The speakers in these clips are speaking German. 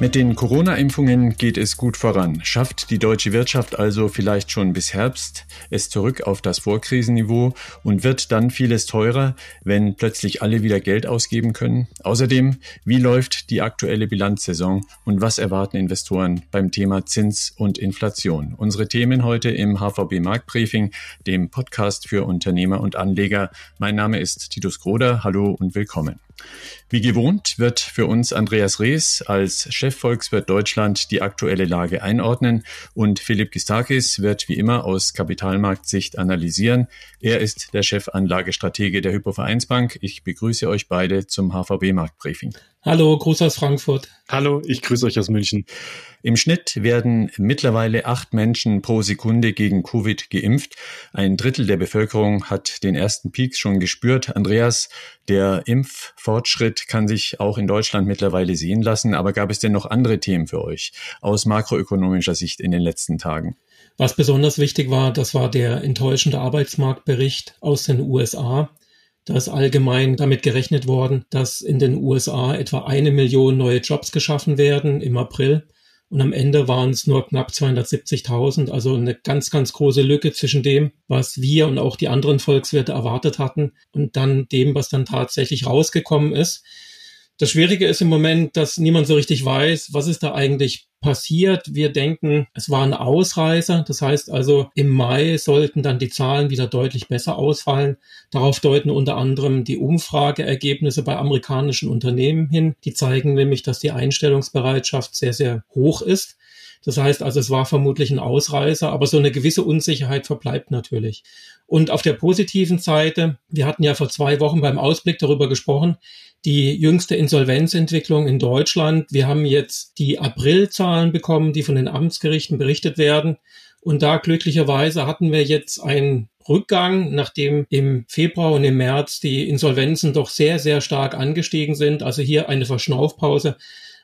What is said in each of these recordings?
Mit den Corona-Impfungen geht es gut voran. Schafft die deutsche Wirtschaft also vielleicht schon bis Herbst es zurück auf das Vorkrisenniveau und wird dann vieles teurer, wenn plötzlich alle wieder Geld ausgeben können? Außerdem, wie läuft die aktuelle Bilanzsaison und was erwarten Investoren beim Thema Zins und Inflation? Unsere Themen heute im HVB Marktbriefing, dem Podcast für Unternehmer und Anleger. Mein Name ist Titus Groder. Hallo und willkommen. Wie gewohnt wird für uns Andreas Rees als Chefvolkswirt Deutschland die aktuelle Lage einordnen und Philipp Gistakis wird wie immer aus Kapitalmarktsicht analysieren. Er ist der Chefanlagestratege der Hypovereinsbank. Ich begrüße euch beide zum HVB Marktbriefing. Hallo, Gruß aus Frankfurt. Hallo, ich grüße euch aus München. Im Schnitt werden mittlerweile acht Menschen pro Sekunde gegen Covid geimpft. Ein Drittel der Bevölkerung hat den ersten Peak schon gespürt. Andreas, der Impffortschritt kann sich auch in Deutschland mittlerweile sehen lassen. Aber gab es denn noch andere Themen für euch aus makroökonomischer Sicht in den letzten Tagen? Was besonders wichtig war, das war der enttäuschende Arbeitsmarktbericht aus den USA. Da ist allgemein damit gerechnet worden, dass in den USA etwa eine Million neue Jobs geschaffen werden im April. Und am Ende waren es nur knapp 270.000, also eine ganz, ganz große Lücke zwischen dem, was wir und auch die anderen Volkswirte erwartet hatten und dann dem, was dann tatsächlich rausgekommen ist. Das Schwierige ist im Moment, dass niemand so richtig weiß, was ist da eigentlich passiert. Wir denken, es war ein Ausreißer. Das heißt also, im Mai sollten dann die Zahlen wieder deutlich besser ausfallen. Darauf deuten unter anderem die Umfrageergebnisse bei amerikanischen Unternehmen hin. Die zeigen nämlich, dass die Einstellungsbereitschaft sehr, sehr hoch ist. Das heißt also, es war vermutlich ein Ausreißer, aber so eine gewisse Unsicherheit verbleibt natürlich. Und auf der positiven Seite, wir hatten ja vor zwei Wochen beim Ausblick darüber gesprochen, die jüngste Insolvenzentwicklung in Deutschland. Wir haben jetzt die Aprilzahlen bekommen, die von den Amtsgerichten berichtet werden. Und da glücklicherweise hatten wir jetzt einen Rückgang, nachdem im Februar und im März die Insolvenzen doch sehr, sehr stark angestiegen sind. Also hier eine Verschnaufpause.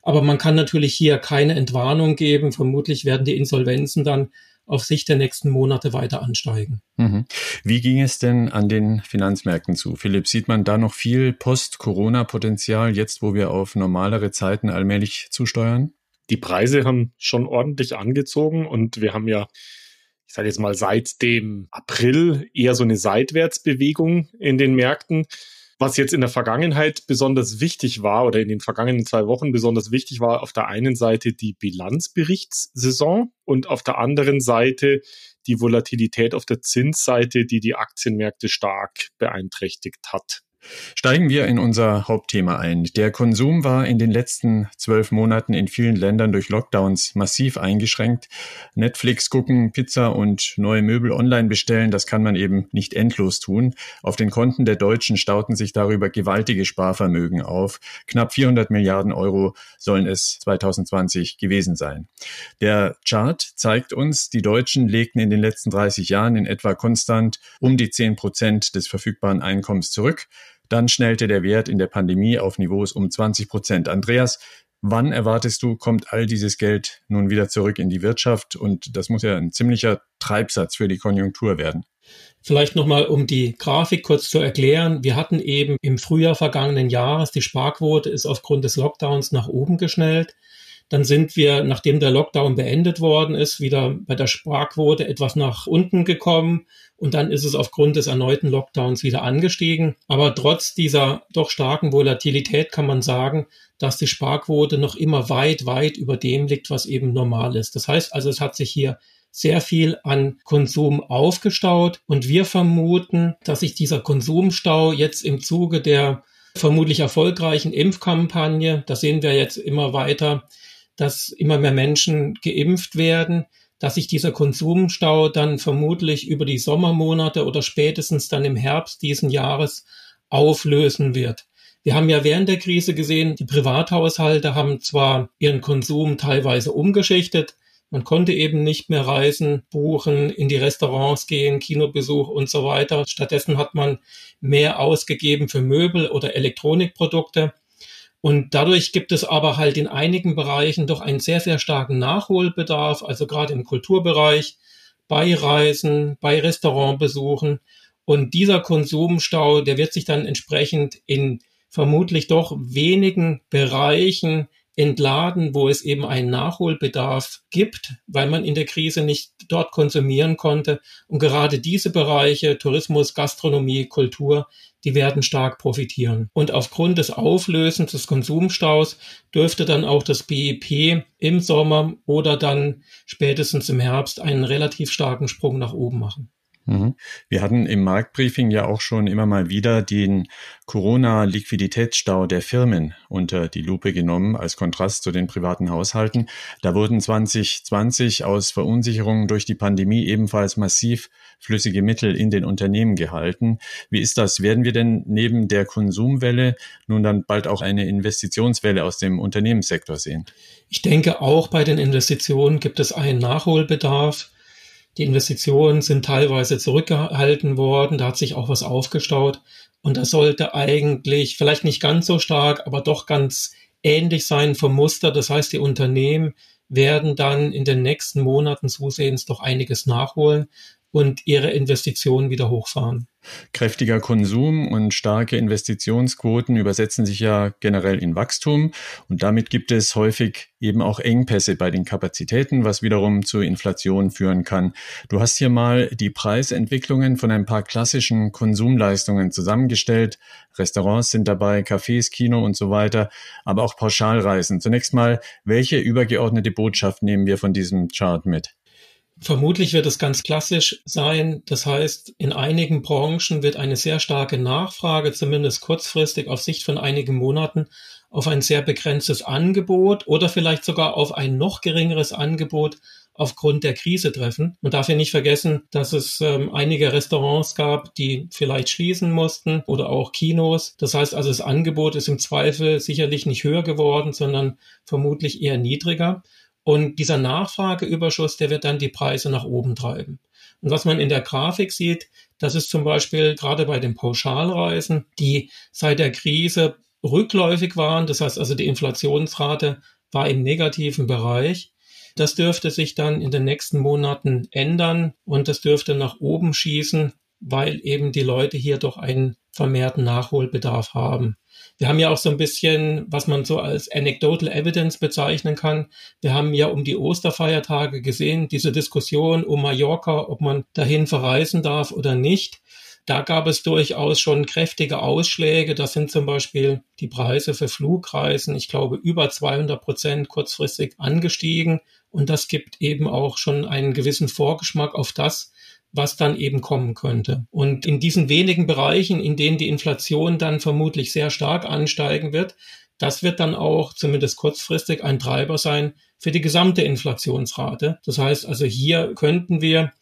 Aber man kann natürlich hier keine Entwarnung geben. Vermutlich werden die Insolvenzen dann auf Sicht der nächsten Monate weiter ansteigen. Mhm. Wie ging es denn an den Finanzmärkten zu? Philipp, sieht man da noch viel Post-Corona-Potenzial, jetzt wo wir auf normalere Zeiten allmählich zusteuern? Die Preise haben schon ordentlich angezogen und wir haben ja, ich sage jetzt mal, seit dem April eher so eine Seitwärtsbewegung in den Märkten. Was jetzt in der Vergangenheit besonders wichtig war oder in den vergangenen zwei Wochen besonders wichtig war, auf der einen Seite die Bilanzberichtssaison und auf der anderen Seite die Volatilität auf der Zinsseite, die die Aktienmärkte stark beeinträchtigt hat. Steigen wir in unser Hauptthema ein. Der Konsum war in den letzten zwölf Monaten in vielen Ländern durch Lockdowns massiv eingeschränkt. Netflix gucken, Pizza und neue Möbel online bestellen, das kann man eben nicht endlos tun. Auf den Konten der Deutschen stauten sich darüber gewaltige Sparvermögen auf. Knapp 400 Milliarden Euro sollen es 2020 gewesen sein. Der Chart zeigt uns, die Deutschen legten in den letzten 30 Jahren in etwa konstant um die 10 Prozent des verfügbaren Einkommens zurück. Dann schnellte der Wert in der Pandemie auf Niveaus um 20 Prozent. Andreas, wann erwartest du, kommt all dieses Geld nun wieder zurück in die Wirtschaft? Und das muss ja ein ziemlicher Treibsatz für die Konjunktur werden. Vielleicht nochmal, um die Grafik kurz zu erklären. Wir hatten eben im Frühjahr vergangenen Jahres, die Sparquote ist aufgrund des Lockdowns nach oben geschnellt. Dann sind wir, nachdem der Lockdown beendet worden ist, wieder bei der Sparquote etwas nach unten gekommen und dann ist es aufgrund des erneuten Lockdowns wieder angestiegen. Aber trotz dieser doch starken Volatilität kann man sagen, dass die Sparquote noch immer weit, weit über dem liegt, was eben normal ist. Das heißt also, es hat sich hier sehr viel an Konsum aufgestaut und wir vermuten, dass sich dieser Konsumstau jetzt im Zuge der vermutlich erfolgreichen Impfkampagne, das sehen wir jetzt immer weiter, dass immer mehr Menschen geimpft werden, dass sich dieser Konsumstau dann vermutlich über die Sommermonate oder spätestens dann im Herbst diesen Jahres auflösen wird. Wir haben ja während der Krise gesehen, die Privathaushalte haben zwar ihren Konsum teilweise umgeschichtet, man konnte eben nicht mehr reisen, buchen, in die Restaurants gehen, Kinobesuch und so weiter. Stattdessen hat man mehr ausgegeben für Möbel oder Elektronikprodukte. Und dadurch gibt es aber halt in einigen Bereichen doch einen sehr, sehr starken Nachholbedarf, also gerade im Kulturbereich, bei Reisen, bei Restaurantbesuchen. Und dieser Konsumstau, der wird sich dann entsprechend in vermutlich doch wenigen Bereichen entladen, wo es eben einen Nachholbedarf gibt, weil man in der Krise nicht dort konsumieren konnte. Und gerade diese Bereiche, Tourismus, Gastronomie, Kultur, die werden stark profitieren. Und aufgrund des Auflösens des Konsumstaus dürfte dann auch das BIP im Sommer oder dann spätestens im Herbst einen relativ starken Sprung nach oben machen. Mhm. Wir hatten im Marktbriefing ja auch schon immer mal wieder den Corona-Liquiditätsstau der Firmen unter die Lupe genommen als Kontrast zu den privaten Haushalten. Da wurden 2020 aus Verunsicherungen durch die Pandemie ebenfalls massiv flüssige Mittel in den Unternehmen gehalten. Wie ist das? Werden wir denn neben der Konsumwelle nun dann bald auch eine Investitionswelle aus dem Unternehmenssektor sehen? Ich denke, auch bei den Investitionen gibt es einen Nachholbedarf. Die Investitionen sind teilweise zurückgehalten worden, da hat sich auch was aufgestaut. Und das sollte eigentlich vielleicht nicht ganz so stark, aber doch ganz ähnlich sein vom Muster. Das heißt, die Unternehmen werden dann in den nächsten Monaten zusehends doch einiges nachholen und ihre Investitionen wieder hochfahren. Kräftiger Konsum und starke Investitionsquoten übersetzen sich ja generell in Wachstum und damit gibt es häufig eben auch Engpässe bei den Kapazitäten, was wiederum zu Inflation führen kann. Du hast hier mal die Preisentwicklungen von ein paar klassischen Konsumleistungen zusammengestellt. Restaurants sind dabei, Cafés, Kino und so weiter, aber auch Pauschalreisen. Zunächst mal, welche übergeordnete Botschaft nehmen wir von diesem Chart mit? Vermutlich wird es ganz klassisch sein. Das heißt, in einigen Branchen wird eine sehr starke Nachfrage, zumindest kurzfristig auf Sicht von einigen Monaten, auf ein sehr begrenztes Angebot oder vielleicht sogar auf ein noch geringeres Angebot aufgrund der Krise treffen. Man darf ja nicht vergessen, dass es ähm, einige Restaurants gab, die vielleicht schließen mussten oder auch Kinos. Das heißt also, das Angebot ist im Zweifel sicherlich nicht höher geworden, sondern vermutlich eher niedriger. Und dieser Nachfrageüberschuss, der wird dann die Preise nach oben treiben. Und was man in der Grafik sieht, das ist zum Beispiel gerade bei den Pauschalreisen, die seit der Krise rückläufig waren. Das heißt also, die Inflationsrate war im negativen Bereich. Das dürfte sich dann in den nächsten Monaten ändern und das dürfte nach oben schießen, weil eben die Leute hier doch einen vermehrten Nachholbedarf haben. Wir haben ja auch so ein bisschen, was man so als anecdotal evidence bezeichnen kann. Wir haben ja um die Osterfeiertage gesehen, diese Diskussion um Mallorca, ob man dahin verreisen darf oder nicht. Da gab es durchaus schon kräftige Ausschläge. Das sind zum Beispiel die Preise für Flugreisen, ich glaube, über 200 Prozent kurzfristig angestiegen. Und das gibt eben auch schon einen gewissen Vorgeschmack auf das, was dann eben kommen könnte. Und in diesen wenigen Bereichen, in denen die Inflation dann vermutlich sehr stark ansteigen wird, das wird dann auch zumindest kurzfristig ein Treiber sein für die gesamte Inflationsrate. Das heißt also, hier könnten wir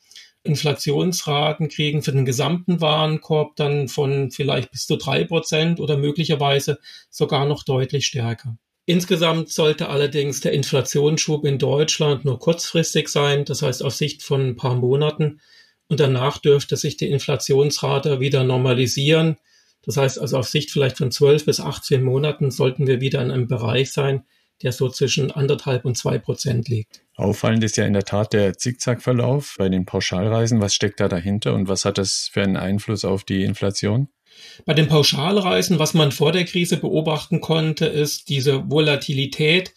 Inflationsraten kriegen für den gesamten Warenkorb dann von vielleicht bis zu drei Prozent oder möglicherweise sogar noch deutlich stärker. Insgesamt sollte allerdings der Inflationsschub in Deutschland nur kurzfristig sein, das heißt auf Sicht von ein paar Monaten. Und danach dürfte sich die Inflationsrate wieder normalisieren. Das heißt also auf Sicht vielleicht von 12 bis 18 Monaten sollten wir wieder in einem Bereich sein, der so zwischen anderthalb und zwei Prozent liegt. Auffallend ist ja in der Tat der Zickzackverlauf bei den Pauschalreisen. Was steckt da dahinter und was hat das für einen Einfluss auf die Inflation? Bei den Pauschalreisen, was man vor der Krise beobachten konnte, ist diese Volatilität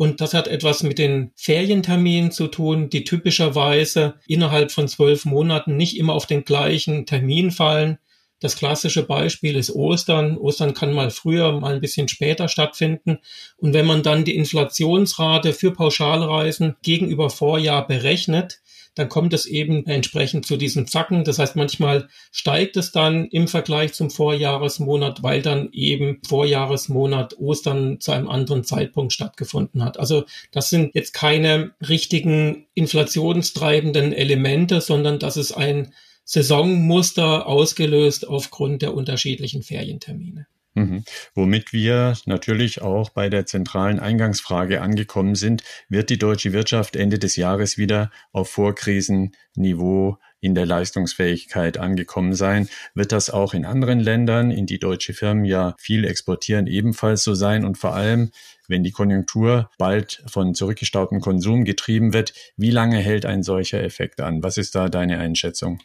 und das hat etwas mit den Ferienterminen zu tun, die typischerweise innerhalb von zwölf Monaten nicht immer auf den gleichen Termin fallen. Das klassische Beispiel ist Ostern. Ostern kann mal früher, mal ein bisschen später stattfinden. Und wenn man dann die Inflationsrate für Pauschalreisen gegenüber Vorjahr berechnet, dann kommt es eben entsprechend zu diesen Zacken. Das heißt, manchmal steigt es dann im Vergleich zum Vorjahresmonat, weil dann eben Vorjahresmonat Ostern zu einem anderen Zeitpunkt stattgefunden hat. Also das sind jetzt keine richtigen inflationstreibenden Elemente, sondern das ist ein Saisonmuster ausgelöst aufgrund der unterschiedlichen Ferientermine. Mhm. Womit wir natürlich auch bei der zentralen Eingangsfrage angekommen sind, wird die deutsche Wirtschaft Ende des Jahres wieder auf Vorkrisenniveau in der Leistungsfähigkeit angekommen sein? Wird das auch in anderen Ländern, in die deutsche Firmen ja viel exportieren, ebenfalls so sein? Und vor allem, wenn die Konjunktur bald von zurückgestautem Konsum getrieben wird, wie lange hält ein solcher Effekt an? Was ist da deine Einschätzung?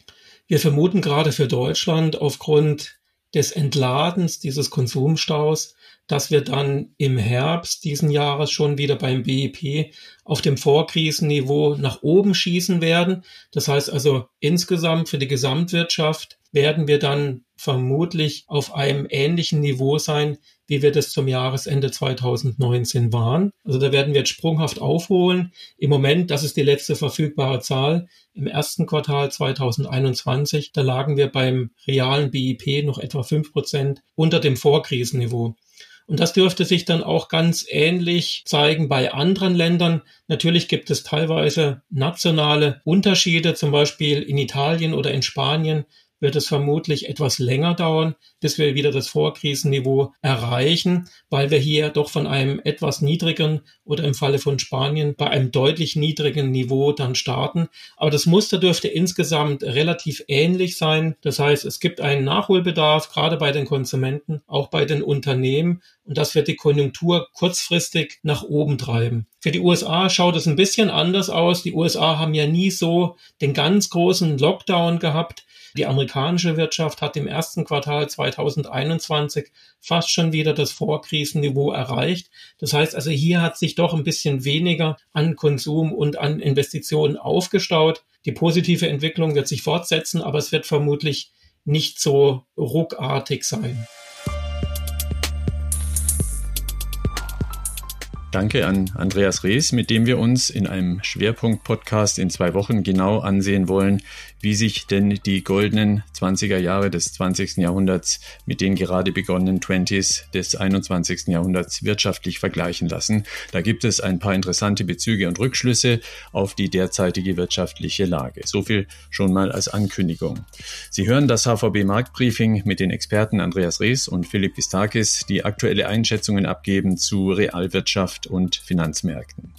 Wir vermuten gerade für Deutschland aufgrund des Entladens dieses Konsumstaus, dass wir dann im Herbst diesen Jahres schon wieder beim BIP auf dem Vorkrisenniveau nach oben schießen werden. Das heißt also insgesamt für die Gesamtwirtschaft werden wir dann vermutlich auf einem ähnlichen Niveau sein, wie wir das zum Jahresende 2019 waren. Also da werden wir jetzt sprunghaft aufholen. Im Moment, das ist die letzte verfügbare Zahl, im ersten Quartal 2021, da lagen wir beim realen BIP noch etwa fünf Prozent unter dem Vorkrisenniveau. Und das dürfte sich dann auch ganz ähnlich zeigen bei anderen Ländern. Natürlich gibt es teilweise nationale Unterschiede, zum Beispiel in Italien oder in Spanien wird es vermutlich etwas länger dauern, bis wir wieder das Vorkrisenniveau erreichen, weil wir hier doch von einem etwas niedrigen oder im Falle von Spanien bei einem deutlich niedrigen Niveau dann starten. Aber das Muster dürfte insgesamt relativ ähnlich sein. Das heißt, es gibt einen Nachholbedarf, gerade bei den Konsumenten, auch bei den Unternehmen. Und das wird die Konjunktur kurzfristig nach oben treiben. Für die USA schaut es ein bisschen anders aus. Die USA haben ja nie so den ganz großen Lockdown gehabt. Die amerikanische Wirtschaft hat im ersten Quartal 2021 fast schon wieder das Vorkrisenniveau erreicht. Das heißt also, hier hat sich doch ein bisschen weniger an Konsum und an Investitionen aufgestaut. Die positive Entwicklung wird sich fortsetzen, aber es wird vermutlich nicht so ruckartig sein. Danke an Andreas Rees, mit dem wir uns in einem Schwerpunkt-Podcast in zwei Wochen genau ansehen wollen, wie sich denn die goldenen 20er Jahre des 20. Jahrhunderts mit den gerade begonnenen 20s des 21. Jahrhunderts wirtschaftlich vergleichen lassen. Da gibt es ein paar interessante Bezüge und Rückschlüsse auf die derzeitige wirtschaftliche Lage. So viel schon mal als Ankündigung. Sie hören das HVB Marktbriefing mit den Experten Andreas Rees und Philipp Gistakis, die aktuelle Einschätzungen abgeben zu Realwirtschaft und Finanzmärkten.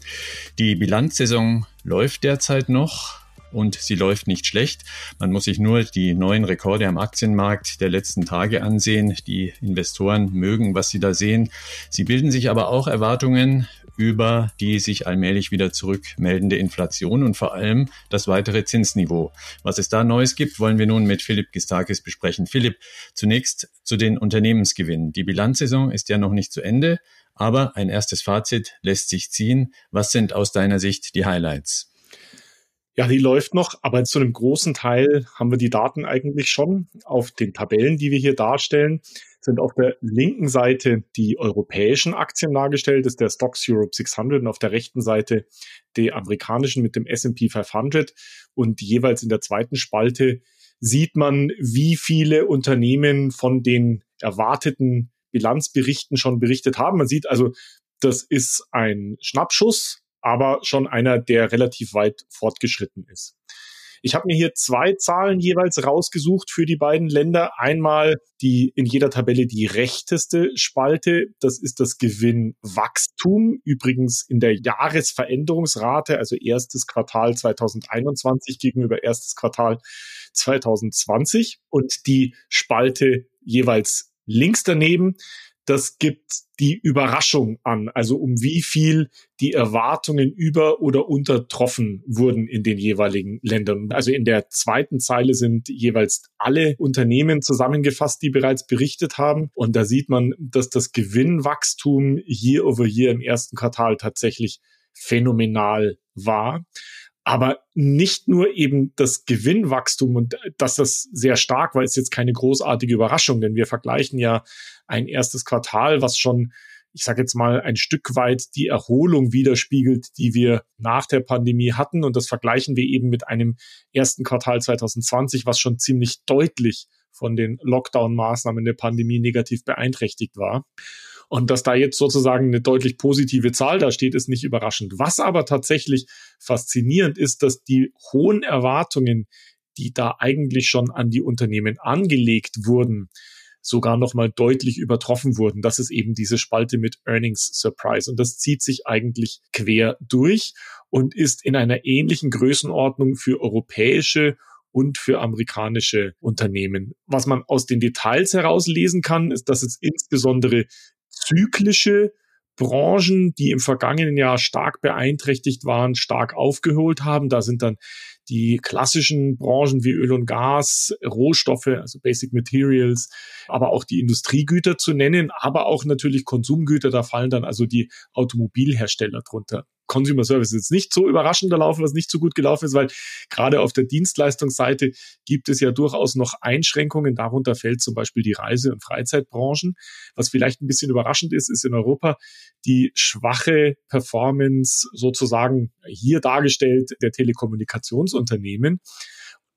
Die Bilanzsaison läuft derzeit noch und sie läuft nicht schlecht. Man muss sich nur die neuen Rekorde am Aktienmarkt der letzten Tage ansehen. Die Investoren mögen, was sie da sehen. Sie bilden sich aber auch Erwartungen über die sich allmählich wieder zurückmeldende Inflation und vor allem das weitere Zinsniveau. Was es da Neues gibt, wollen wir nun mit Philipp Gistakis besprechen. Philipp, zunächst zu den Unternehmensgewinnen. Die Bilanzsaison ist ja noch nicht zu Ende, aber ein erstes Fazit lässt sich ziehen. Was sind aus deiner Sicht die Highlights? Ja, die läuft noch, aber zu einem großen Teil haben wir die Daten eigentlich schon. Auf den Tabellen, die wir hier darstellen, sind auf der linken Seite die europäischen Aktien dargestellt, das ist der Stocks Europe 600 und auf der rechten Seite die amerikanischen mit dem S&P 500 und jeweils in der zweiten Spalte sieht man, wie viele Unternehmen von den erwarteten Bilanzberichten schon berichtet haben. Man sieht also, das ist ein Schnappschuss aber schon einer, der relativ weit fortgeschritten ist. Ich habe mir hier zwei Zahlen jeweils rausgesucht für die beiden Länder. Einmal die in jeder Tabelle die rechteste Spalte, das ist das Gewinnwachstum, übrigens in der Jahresveränderungsrate, also erstes Quartal 2021 gegenüber erstes Quartal 2020 und die Spalte jeweils links daneben, das gibt die Überraschung an, also um wie viel die Erwartungen über oder untertroffen wurden in den jeweiligen Ländern. Also in der zweiten Zeile sind jeweils alle Unternehmen zusammengefasst, die bereits berichtet haben. Und da sieht man, dass das Gewinnwachstum year over year im ersten Quartal tatsächlich phänomenal war aber nicht nur eben das Gewinnwachstum und dass das sehr stark war, ist jetzt keine großartige Überraschung, denn wir vergleichen ja ein erstes Quartal, was schon, ich sage jetzt mal, ein Stück weit die Erholung widerspiegelt, die wir nach der Pandemie hatten. Und das vergleichen wir eben mit einem ersten Quartal 2020, was schon ziemlich deutlich von den Lockdown-Maßnahmen der Pandemie negativ beeinträchtigt war. Und dass da jetzt sozusagen eine deutlich positive Zahl da steht, ist nicht überraschend. Was aber tatsächlich faszinierend ist, dass die hohen Erwartungen, die da eigentlich schon an die Unternehmen angelegt wurden, sogar nochmal deutlich übertroffen wurden. Das ist eben diese Spalte mit Earnings Surprise. Und das zieht sich eigentlich quer durch und ist in einer ähnlichen Größenordnung für europäische und für amerikanische Unternehmen. Was man aus den Details herauslesen kann, ist, dass es insbesondere zyklische Branchen, die im vergangenen Jahr stark beeinträchtigt waren, stark aufgeholt haben. Da sind dann die klassischen Branchen wie Öl und Gas, Rohstoffe, also Basic Materials, aber auch die Industriegüter zu nennen, aber auch natürlich Konsumgüter, da fallen dann also die Automobilhersteller drunter. Consumer Service ist nicht so überraschend gelaufen, was nicht so gut gelaufen ist, weil gerade auf der Dienstleistungsseite gibt es ja durchaus noch Einschränkungen. Darunter fällt zum Beispiel die Reise- und Freizeitbranchen. Was vielleicht ein bisschen überraschend ist, ist in Europa die schwache Performance sozusagen hier dargestellt der Telekommunikationsunternehmen.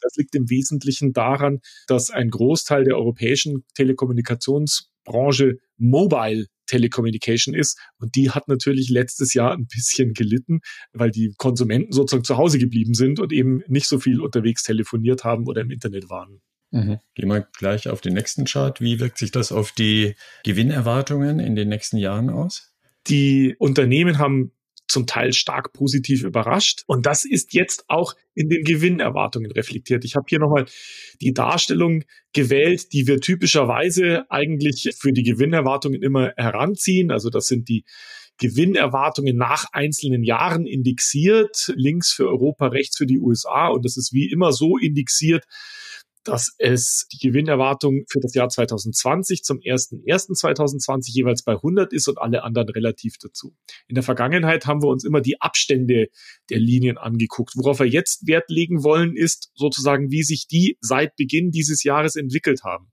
Das liegt im Wesentlichen daran, dass ein Großteil der europäischen Telekommunikationsbranche Mobile Telecommunication ist. Und die hat natürlich letztes Jahr ein bisschen gelitten, weil die Konsumenten sozusagen zu Hause geblieben sind und eben nicht so viel unterwegs telefoniert haben oder im Internet waren. Mhm. Gehen wir gleich auf den nächsten Chart. Wie wirkt sich das auf die Gewinnerwartungen in den nächsten Jahren aus? Die Unternehmen haben zum Teil stark positiv überrascht. Und das ist jetzt auch in den Gewinnerwartungen reflektiert. Ich habe hier nochmal die Darstellung gewählt, die wir typischerweise eigentlich für die Gewinnerwartungen immer heranziehen. Also das sind die Gewinnerwartungen nach einzelnen Jahren indexiert, links für Europa, rechts für die USA. Und das ist wie immer so indexiert, dass es die Gewinnerwartung für das Jahr 2020 zum 1.1.2020 jeweils bei 100 ist und alle anderen relativ dazu. In der Vergangenheit haben wir uns immer die Abstände der Linien angeguckt. Worauf wir jetzt Wert legen wollen, ist sozusagen, wie sich die seit Beginn dieses Jahres entwickelt haben.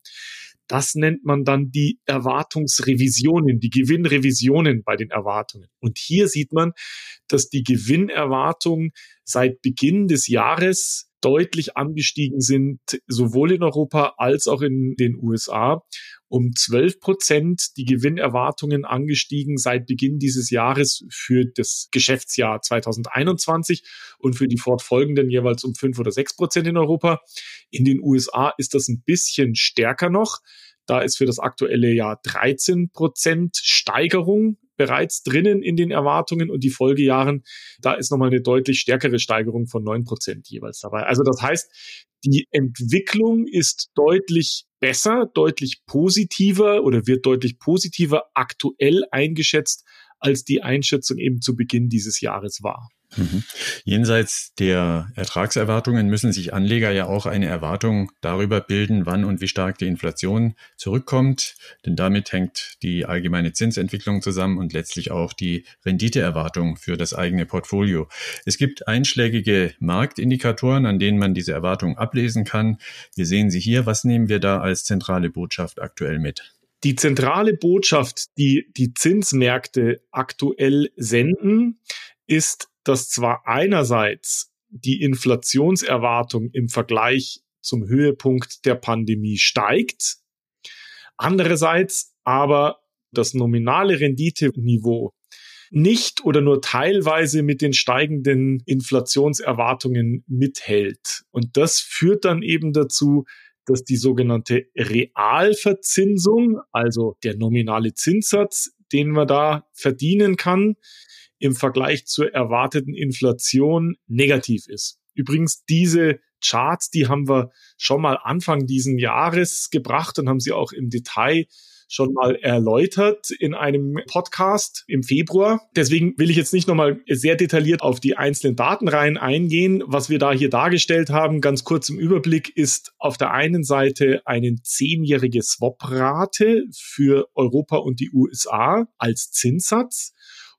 Das nennt man dann die Erwartungsrevisionen, die Gewinnrevisionen bei den Erwartungen. Und hier sieht man, dass die Gewinnerwartung seit Beginn des Jahres deutlich angestiegen sind, sowohl in Europa als auch in den USA. Um 12 Prozent die Gewinnerwartungen angestiegen seit Beginn dieses Jahres für das Geschäftsjahr 2021 und für die fortfolgenden jeweils um 5 oder 6 Prozent in Europa. In den USA ist das ein bisschen stärker noch. Da ist für das aktuelle Jahr 13 Prozent Steigerung bereits drinnen in den Erwartungen und die Folgejahren, da ist nochmal eine deutlich stärkere Steigerung von neun Prozent jeweils dabei. Also das heißt, die Entwicklung ist deutlich besser, deutlich positiver oder wird deutlich positiver aktuell eingeschätzt, als die Einschätzung eben zu Beginn dieses Jahres war. Mhm. Jenseits der Ertragserwartungen müssen sich Anleger ja auch eine Erwartung darüber bilden, wann und wie stark die Inflation zurückkommt, denn damit hängt die allgemeine Zinsentwicklung zusammen und letztlich auch die Renditeerwartung für das eigene Portfolio. Es gibt einschlägige Marktindikatoren, an denen man diese Erwartung ablesen kann. Wir sehen sie hier. Was nehmen wir da als zentrale Botschaft aktuell mit? Die zentrale Botschaft, die die Zinsmärkte aktuell senden, ist, dass zwar einerseits die Inflationserwartung im Vergleich zum Höhepunkt der Pandemie steigt, andererseits aber das nominale Renditeniveau nicht oder nur teilweise mit den steigenden Inflationserwartungen mithält. Und das führt dann eben dazu, dass die sogenannte Realverzinsung, also der nominale Zinssatz, den man da verdienen kann, im Vergleich zur erwarteten Inflation negativ ist. Übrigens, diese Charts, die haben wir schon mal Anfang diesen Jahres gebracht und haben sie auch im Detail schon mal erläutert in einem Podcast im Februar. Deswegen will ich jetzt nicht nochmal sehr detailliert auf die einzelnen Datenreihen eingehen. Was wir da hier dargestellt haben, ganz kurz im Überblick, ist auf der einen Seite eine zehnjährige Swap-Rate für Europa und die USA als Zinssatz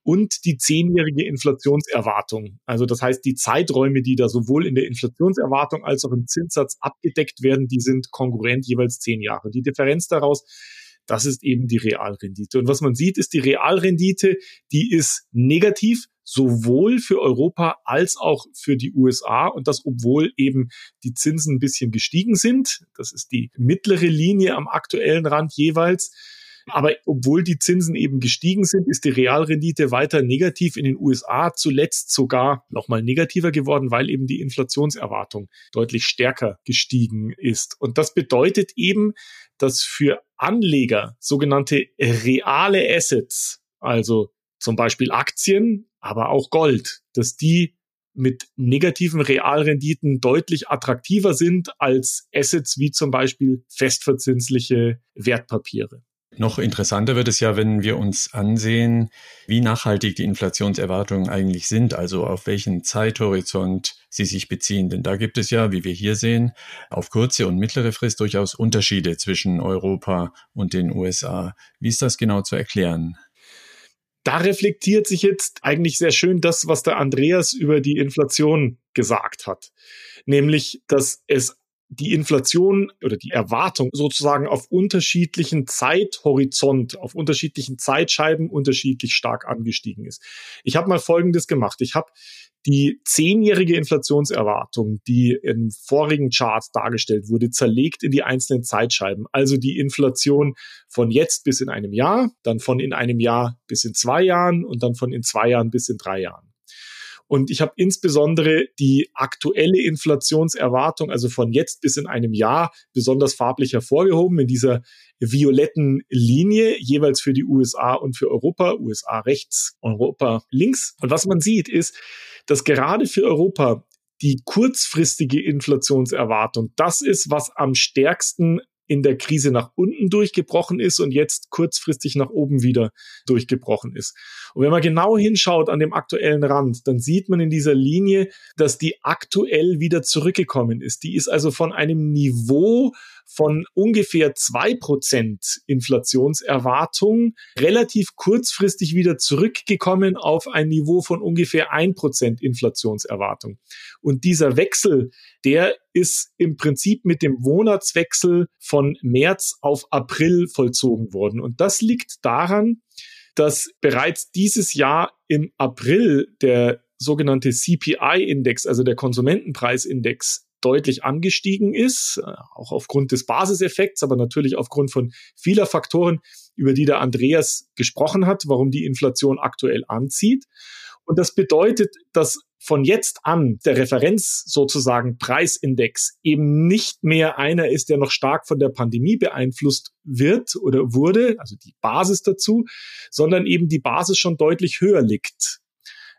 und die zehnjährige Inflationserwartung. Also das heißt, die Zeiträume, die da sowohl in der Inflationserwartung als auch im Zinssatz abgedeckt werden, die sind konkurrent jeweils zehn Jahre. Die Differenz daraus, das ist eben die Realrendite. Und was man sieht, ist die Realrendite, die ist negativ, sowohl für Europa als auch für die USA und das obwohl eben die Zinsen ein bisschen gestiegen sind. Das ist die mittlere Linie am aktuellen Rand jeweils. Aber obwohl die Zinsen eben gestiegen sind, ist die Realrendite weiter negativ in den USA, zuletzt sogar nochmal negativer geworden, weil eben die Inflationserwartung deutlich stärker gestiegen ist. Und das bedeutet eben, dass für Anleger sogenannte reale Assets, also zum Beispiel Aktien, aber auch Gold, dass die mit negativen Realrenditen deutlich attraktiver sind als Assets wie zum Beispiel festverzinsliche Wertpapiere. Noch interessanter wird es ja, wenn wir uns ansehen, wie nachhaltig die Inflationserwartungen eigentlich sind, also auf welchen Zeithorizont sie sich beziehen. Denn da gibt es ja, wie wir hier sehen, auf kurze und mittlere Frist durchaus Unterschiede zwischen Europa und den USA. Wie ist das genau zu erklären? Da reflektiert sich jetzt eigentlich sehr schön das, was der Andreas über die Inflation gesagt hat. Nämlich, dass es die Inflation oder die Erwartung sozusagen auf unterschiedlichen Zeithorizont, auf unterschiedlichen Zeitscheiben unterschiedlich stark angestiegen ist. Ich habe mal Folgendes gemacht. Ich habe die zehnjährige Inflationserwartung, die im vorigen Chart dargestellt wurde, zerlegt in die einzelnen Zeitscheiben. Also die Inflation von jetzt bis in einem Jahr, dann von in einem Jahr bis in zwei Jahren und dann von in zwei Jahren bis in drei Jahren. Und ich habe insbesondere die aktuelle Inflationserwartung, also von jetzt bis in einem Jahr, besonders farblich hervorgehoben in dieser violetten Linie, jeweils für die USA und für Europa, USA rechts, Europa links. Und was man sieht, ist, dass gerade für Europa die kurzfristige Inflationserwartung das ist, was am stärksten in der Krise nach unten durchgebrochen ist und jetzt kurzfristig nach oben wieder durchgebrochen ist. Und wenn man genau hinschaut an dem aktuellen Rand, dann sieht man in dieser Linie, dass die aktuell wieder zurückgekommen ist. Die ist also von einem Niveau von ungefähr zwei Prozent Inflationserwartung relativ kurzfristig wieder zurückgekommen auf ein Niveau von ungefähr ein Prozent Inflationserwartung. Und dieser Wechsel, der ist im Prinzip mit dem Monatswechsel von März auf April vollzogen worden. Und das liegt daran, dass bereits dieses Jahr im April der sogenannte CPI-Index, also der Konsumentenpreisindex, deutlich angestiegen ist, äh, auch aufgrund des Basiseffekts, aber natürlich aufgrund von vieler Faktoren, über die der Andreas gesprochen hat, warum die Inflation aktuell anzieht. Und das bedeutet, dass von jetzt an der Referenz sozusagen Preisindex eben nicht mehr einer ist, der noch stark von der Pandemie beeinflusst wird oder wurde, also die Basis dazu, sondern eben die Basis schon deutlich höher liegt.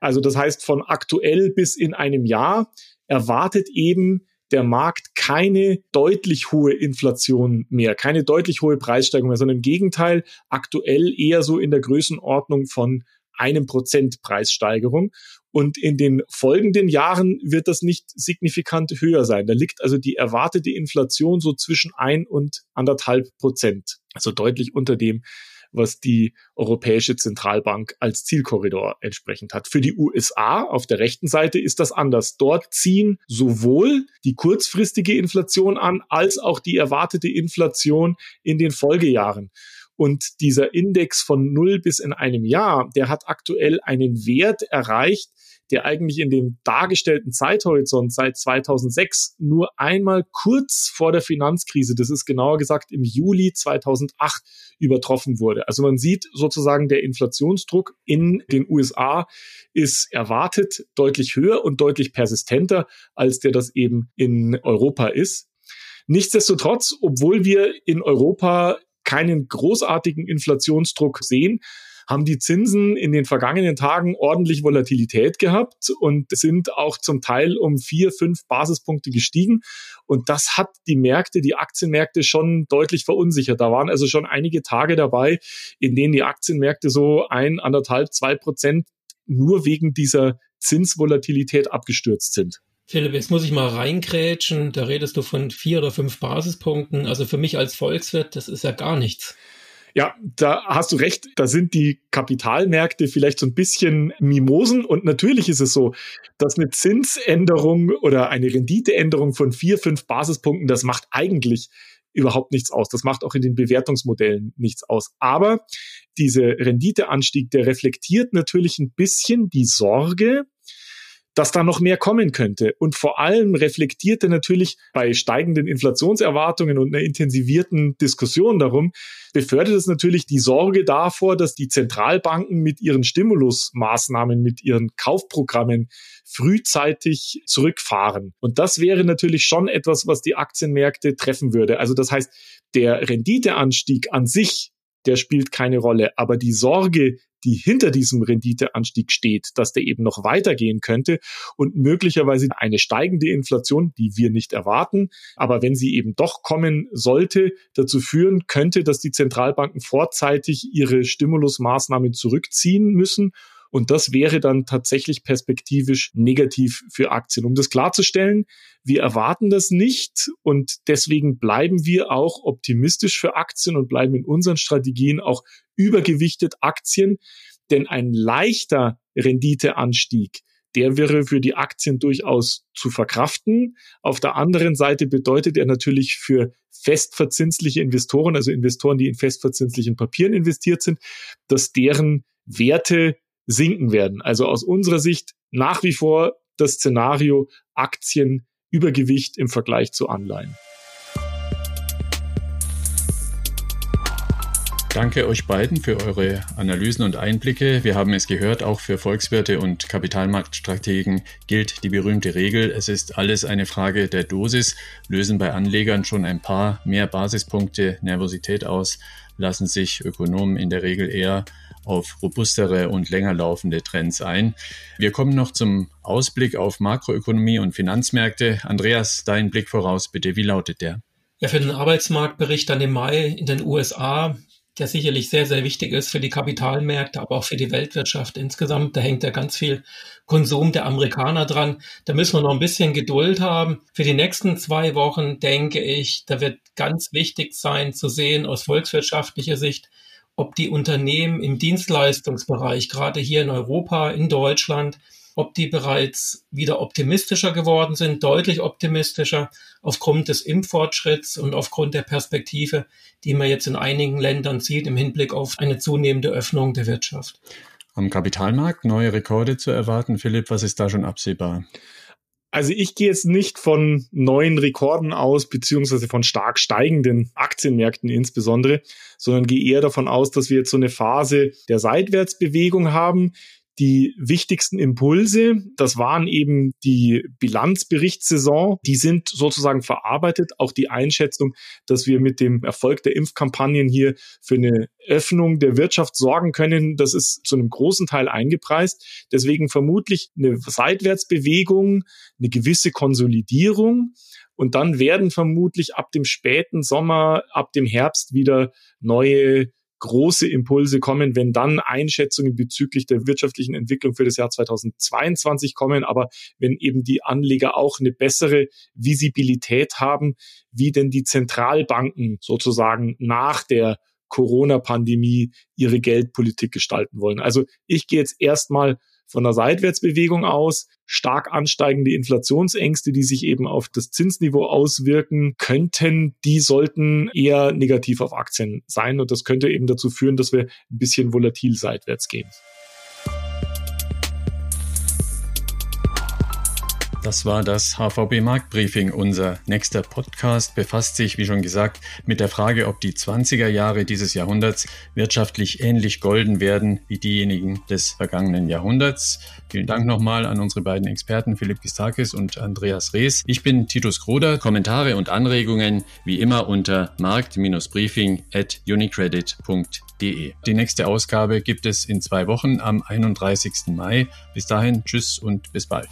Also das heißt, von aktuell bis in einem Jahr erwartet eben der Markt keine deutlich hohe Inflation mehr, keine deutlich hohe Preissteigerung mehr, sondern im Gegenteil aktuell eher so in der Größenordnung von einem Prozent Preissteigerung. Und in den folgenden Jahren wird das nicht signifikant höher sein. Da liegt also die erwartete Inflation so zwischen ein und anderthalb Prozent. Also deutlich unter dem, was die Europäische Zentralbank als Zielkorridor entsprechend hat. Für die USA auf der rechten Seite ist das anders. Dort ziehen sowohl die kurzfristige Inflation an, als auch die erwartete Inflation in den Folgejahren. Und dieser Index von null bis in einem Jahr, der hat aktuell einen Wert erreicht, der eigentlich in dem dargestellten Zeithorizont seit 2006 nur einmal kurz vor der Finanzkrise, das ist genauer gesagt im Juli 2008, übertroffen wurde. Also man sieht sozusagen, der Inflationsdruck in den USA ist erwartet deutlich höher und deutlich persistenter, als der das eben in Europa ist. Nichtsdestotrotz, obwohl wir in Europa keinen großartigen Inflationsdruck sehen, haben die Zinsen in den vergangenen Tagen ordentlich Volatilität gehabt und sind auch zum Teil um vier, fünf Basispunkte gestiegen. Und das hat die Märkte, die Aktienmärkte schon deutlich verunsichert. Da waren also schon einige Tage dabei, in denen die Aktienmärkte so ein, anderthalb, zwei Prozent nur wegen dieser Zinsvolatilität abgestürzt sind. Philipp, jetzt muss ich mal reingrätschen. Da redest du von vier oder fünf Basispunkten. Also für mich als Volkswirt, das ist ja gar nichts. Ja, da hast du recht. Da sind die Kapitalmärkte vielleicht so ein bisschen Mimosen. Und natürlich ist es so, dass eine Zinsänderung oder eine Renditeänderung von vier, fünf Basispunkten, das macht eigentlich überhaupt nichts aus. Das macht auch in den Bewertungsmodellen nichts aus. Aber dieser Renditeanstieg, der reflektiert natürlich ein bisschen die Sorge, dass da noch mehr kommen könnte. Und vor allem reflektierte natürlich bei steigenden Inflationserwartungen und einer intensivierten Diskussion darum, befördert es natürlich die Sorge davor, dass die Zentralbanken mit ihren Stimulusmaßnahmen, mit ihren Kaufprogrammen frühzeitig zurückfahren. Und das wäre natürlich schon etwas, was die Aktienmärkte treffen würde. Also das heißt, der Renditeanstieg an sich der spielt keine Rolle. Aber die Sorge, die hinter diesem Renditeanstieg steht, dass der eben noch weitergehen könnte und möglicherweise eine steigende Inflation, die wir nicht erwarten, aber wenn sie eben doch kommen sollte, dazu führen könnte, dass die Zentralbanken vorzeitig ihre Stimulusmaßnahmen zurückziehen müssen und das wäre dann tatsächlich perspektivisch negativ für Aktien. Um das klarzustellen, wir erwarten das nicht und deswegen bleiben wir auch optimistisch für Aktien und bleiben in unseren Strategien auch übergewichtet Aktien, denn ein leichter Renditeanstieg, der wäre für die Aktien durchaus zu verkraften. Auf der anderen Seite bedeutet er natürlich für festverzinsliche Investoren, also Investoren, die in festverzinslichen Papieren investiert sind, dass deren Werte sinken werden. Also aus unserer Sicht nach wie vor das Szenario Aktien Übergewicht im Vergleich zu Anleihen. Danke euch beiden für eure Analysen und Einblicke. Wir haben es gehört, auch für Volkswirte und Kapitalmarktstrategen gilt die berühmte Regel, es ist alles eine Frage der Dosis. Lösen bei Anlegern schon ein paar mehr Basispunkte Nervosität aus, lassen sich Ökonomen in der Regel eher auf robustere und länger laufende Trends ein. Wir kommen noch zum Ausblick auf Makroökonomie und Finanzmärkte. Andreas, dein Blick voraus bitte. Wie lautet der? Ja, für den Arbeitsmarktbericht dann im Mai in den USA, der sicherlich sehr, sehr wichtig ist für die Kapitalmärkte, aber auch für die Weltwirtschaft insgesamt. Da hängt ja ganz viel Konsum der Amerikaner dran. Da müssen wir noch ein bisschen Geduld haben. Für die nächsten zwei Wochen denke ich, da wird ganz wichtig sein zu sehen aus volkswirtschaftlicher Sicht, ob die Unternehmen im Dienstleistungsbereich, gerade hier in Europa, in Deutschland, ob die bereits wieder optimistischer geworden sind, deutlich optimistischer aufgrund des Impffortschritts und aufgrund der Perspektive, die man jetzt in einigen Ländern sieht im Hinblick auf eine zunehmende Öffnung der Wirtschaft. Am Kapitalmarkt neue Rekorde zu erwarten, Philipp, was ist da schon absehbar? Also ich gehe jetzt nicht von neuen Rekorden aus, beziehungsweise von stark steigenden Aktienmärkten insbesondere, sondern gehe eher davon aus, dass wir jetzt so eine Phase der Seitwärtsbewegung haben, die wichtigsten Impulse, das waren eben die Bilanzberichtssaison, die sind sozusagen verarbeitet. Auch die Einschätzung, dass wir mit dem Erfolg der Impfkampagnen hier für eine Öffnung der Wirtschaft sorgen können, das ist zu einem großen Teil eingepreist. Deswegen vermutlich eine Seitwärtsbewegung, eine gewisse Konsolidierung. Und dann werden vermutlich ab dem späten Sommer, ab dem Herbst wieder neue große Impulse kommen, wenn dann Einschätzungen bezüglich der wirtschaftlichen Entwicklung für das Jahr 2022 kommen, aber wenn eben die Anleger auch eine bessere Visibilität haben, wie denn die Zentralbanken sozusagen nach der Corona-Pandemie ihre Geldpolitik gestalten wollen. Also ich gehe jetzt erstmal von der Seitwärtsbewegung aus, stark ansteigende Inflationsängste, die sich eben auf das Zinsniveau auswirken könnten, die sollten eher negativ auf Aktien sein. Und das könnte eben dazu führen, dass wir ein bisschen volatil seitwärts gehen. Das war das HVB Marktbriefing. Unser nächster Podcast befasst sich, wie schon gesagt, mit der Frage, ob die 20er Jahre dieses Jahrhunderts wirtschaftlich ähnlich golden werden wie diejenigen des vergangenen Jahrhunderts. Vielen Dank nochmal an unsere beiden Experten Philipp Gistakis und Andreas Rees. Ich bin Titus Kroder. Kommentare und Anregungen wie immer unter markt-briefing at unicredit.de. Die nächste Ausgabe gibt es in zwei Wochen am 31. Mai. Bis dahin, tschüss und bis bald.